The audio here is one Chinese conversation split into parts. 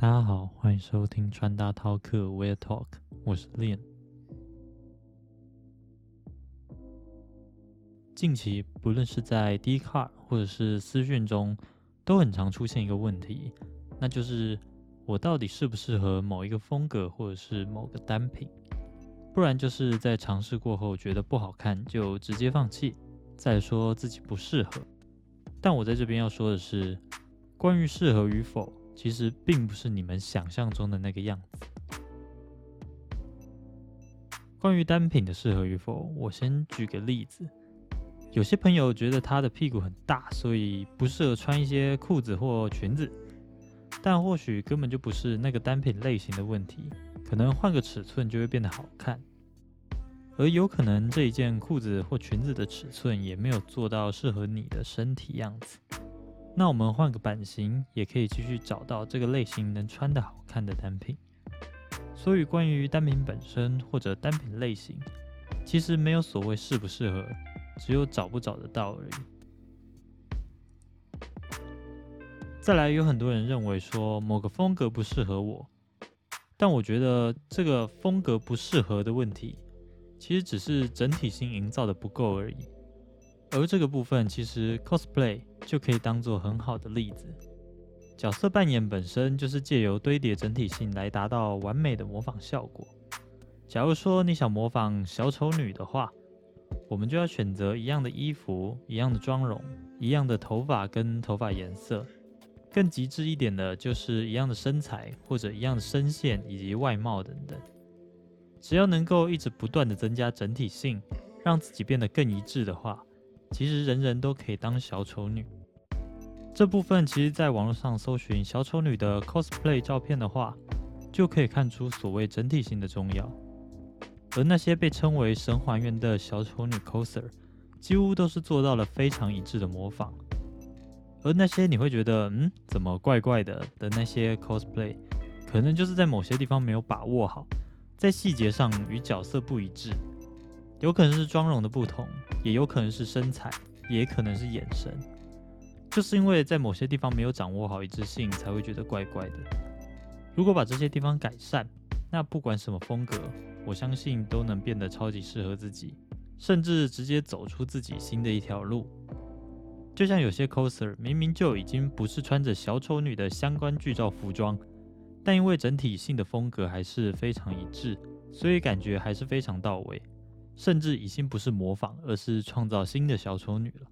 大家好，欢迎收听穿搭饕客 Wear Talk，我是 Lin。近期不论是在 Dcard 或者是私讯中，都很常出现一个问题，那就是我到底适不适合某一个风格或者是某个单品？不然就是在尝试过后觉得不好看就直接放弃，再说自己不适合。但我在这边要说的是，关于适合与否。其实并不是你们想象中的那个样子。关于单品的适合与否，我先举个例子。有些朋友觉得他的屁股很大，所以不适合穿一些裤子或裙子，但或许根本就不是那个单品类型的问题，可能换个尺寸就会变得好看。而有可能这一件裤子或裙子的尺寸也没有做到适合你的身体样子。那我们换个版型，也可以继续找到这个类型能穿的好看的单品。所以，关于单品本身或者单品类型，其实没有所谓适不适合，只有找不找得到而已。再来，有很多人认为说某个风格不适合我，但我觉得这个风格不适合的问题，其实只是整体性营造的不够而已。而这个部分，其实 cosplay 就可以当做很好的例子。角色扮演本身就是借由堆叠整体性来达到完美的模仿效果。假如说你想模仿小丑女的话，我们就要选择一样的衣服、一样的妆容、一样的头发跟头发颜色。更极致一点的，就是一样的身材或者一样的声线以及外貌等等。只要能够一直不断的增加整体性，让自己变得更一致的话。其实人人都可以当小丑女。这部分其实，在网络上搜寻小丑女的 cosplay 照片的话，就可以看出所谓整体性的重要。而那些被称为神还原的小丑女 coser，几乎都是做到了非常一致的模仿。而那些你会觉得嗯怎么怪怪的的那些 cosplay，可能就是在某些地方没有把握好，在细节上与角色不一致。有可能是妆容的不同，也有可能是身材，也可能是眼神。就是因为在某些地方没有掌握好一致性，才会觉得怪怪的。如果把这些地方改善，那不管什么风格，我相信都能变得超级适合自己，甚至直接走出自己新的一条路。就像有些 coser 明明就已经不是穿着小丑女的相关剧照服装，但因为整体性的风格还是非常一致，所以感觉还是非常到位。甚至已经不是模仿，而是创造新的小丑女了。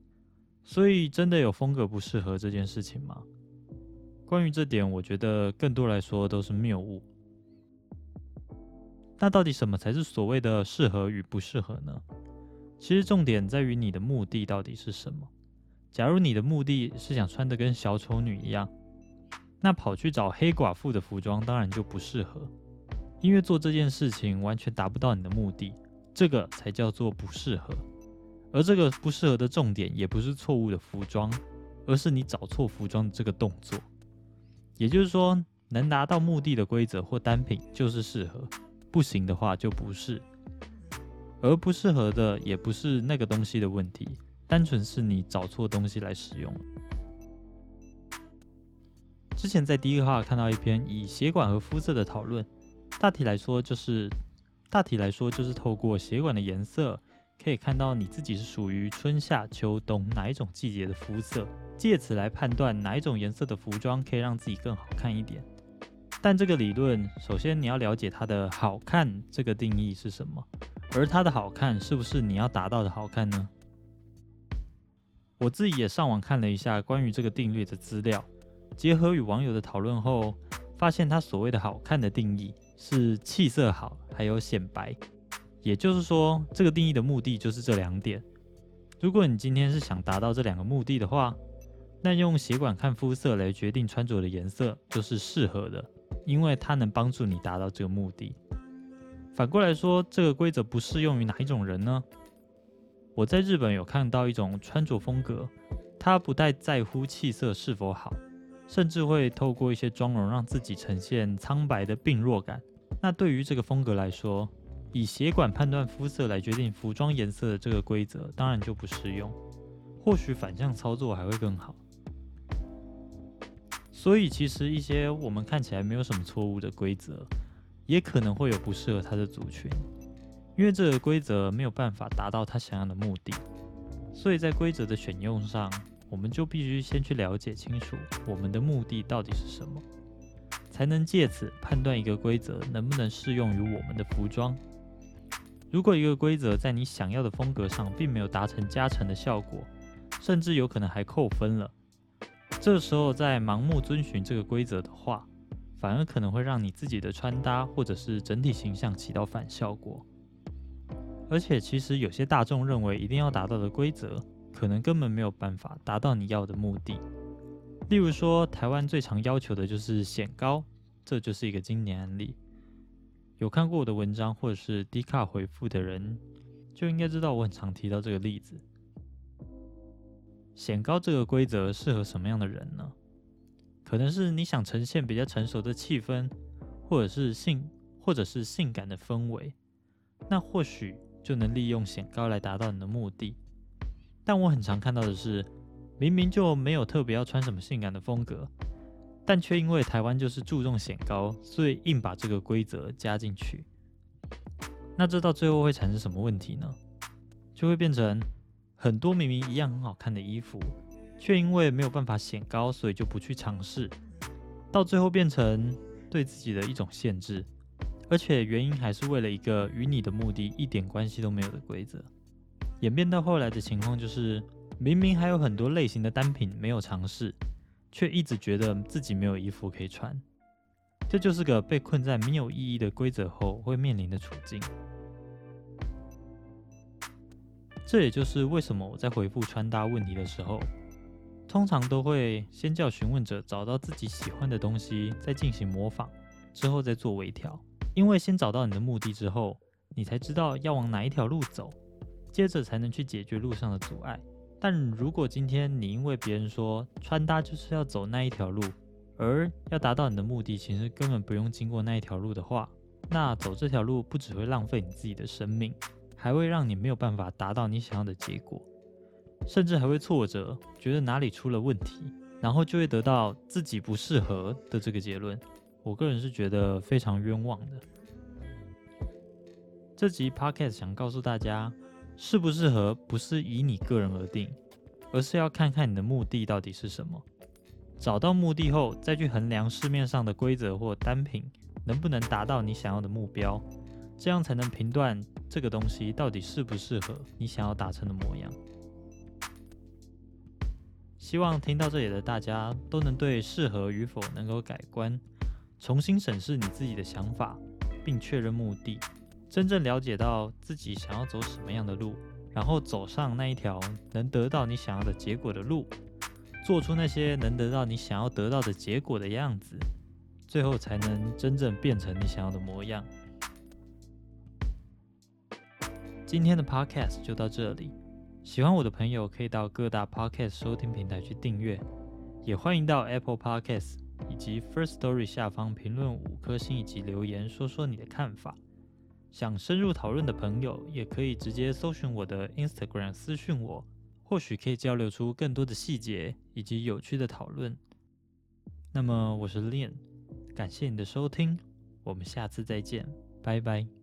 所以，真的有风格不适合这件事情吗？关于这点，我觉得更多来说都是谬误。那到底什么才是所谓的适合与不适合呢？其实重点在于你的目的到底是什么。假如你的目的是想穿的跟小丑女一样，那跑去找黑寡妇的服装当然就不适合，因为做这件事情完全达不到你的目的。这个才叫做不适合，而这个不适合的重点也不是错误的服装，而是你找错服装的这个动作。也就是说，能达到目的的规则或单品就是适合，不行的话就不是。而不适合的也不是那个东西的问题，单纯是你找错东西来使用。之前在第一个话看到一篇以血管和肤色的讨论，大体来说就是。大体来说，就是透过血管的颜色，可以看到你自己是属于春夏秋冬哪一种季节的肤色，借此来判断哪一种颜色的服装可以让自己更好看一点。但这个理论，首先你要了解它的好看这个定义是什么，而它的好看是不是你要达到的好看呢？我自己也上网看了一下关于这个定律的资料，结合与网友的讨论后，发现它所谓的好看的定义。是气色好，还有显白，也就是说，这个定义的目的就是这两点。如果你今天是想达到这两个目的的话，那用血管看肤色来决定穿着的颜色就是适合的，因为它能帮助你达到这个目的。反过来说，这个规则不适用于哪一种人呢？我在日本有看到一种穿着风格，他不太在乎气色是否好。甚至会透过一些妆容让自己呈现苍白的病弱感。那对于这个风格来说，以血管判断肤色来决定服装颜色的这个规则当然就不适用。或许反向操作还会更好。所以其实一些我们看起来没有什么错误的规则，也可能会有不适合他的族群，因为这个规则没有办法达到他想要的目的。所以在规则的选用上，我们就必须先去了解清楚我们的目的到底是什么，才能借此判断一个规则能不能适用于我们的服装。如果一个规则在你想要的风格上并没有达成加成的效果，甚至有可能还扣分了，这时候在盲目遵循这个规则的话，反而可能会让你自己的穿搭或者是整体形象起到反效果。而且，其实有些大众认为一定要达到的规则，可能根本没有办法达到你要的目的。例如说，台湾最常要求的就是显高，这就是一个经典案例。有看过我的文章或者是低卡回复的人，就应该知道我很常提到这个例子。显高这个规则适合什么样的人呢？可能是你想呈现比较成熟的气氛，或者是性，或者是性感的氛围，那或许就能利用显高来达到你的目的。但我很常看到的是，明明就没有特别要穿什么性感的风格。但却因为台湾就是注重显高，所以硬把这个规则加进去。那这到最后会产生什么问题呢？就会变成很多明明一样很好看的衣服，却因为没有办法显高，所以就不去尝试。到最后变成对自己的一种限制，而且原因还是为了一个与你的目的一点关系都没有的规则。演变到后来的情况就是，明明还有很多类型的单品没有尝试。却一直觉得自己没有衣服可以穿，这就是个被困在没有意义的规则后会面临的处境。这也就是为什么我在回复穿搭问题的时候，通常都会先叫询问者找到自己喜欢的东西，再进行模仿，之后再做微调。因为先找到你的目的之后，你才知道要往哪一条路走，接着才能去解决路上的阻碍。但如果今天你因为别人说穿搭就是要走那一条路，而要达到你的目的，其实根本不用经过那一条路的话，那走这条路不只会浪费你自己的生命，还会让你没有办法达到你想要的结果，甚至还会挫折，觉得哪里出了问题，然后就会得到自己不适合的这个结论。我个人是觉得非常冤枉的。这集 podcast 想告诉大家。适不适合不是以你个人而定，而是要看看你的目的到底是什么。找到目的后，再去衡量市面上的规则或单品能不能达到你想要的目标，这样才能评断这个东西到底适不适合你想要达成的模样。希望听到这里的大家都能对适合与否能够改观，重新审视你自己的想法，并确认目的。真正了解到自己想要走什么样的路，然后走上那一条能得到你想要的结果的路，做出那些能得到你想要得到的结果的样子，最后才能真正变成你想要的模样。今天的 podcast 就到这里，喜欢我的朋友可以到各大 podcast 收听平台去订阅，也欢迎到 Apple Podcast 以及 First Story 下方评论五颗星以及留言，说说你的看法。想深入讨论的朋友，也可以直接搜寻我的 Instagram 私讯我，或许可以交流出更多的细节以及有趣的讨论。那么我是 Lin，感谢你的收听，我们下次再见，拜拜。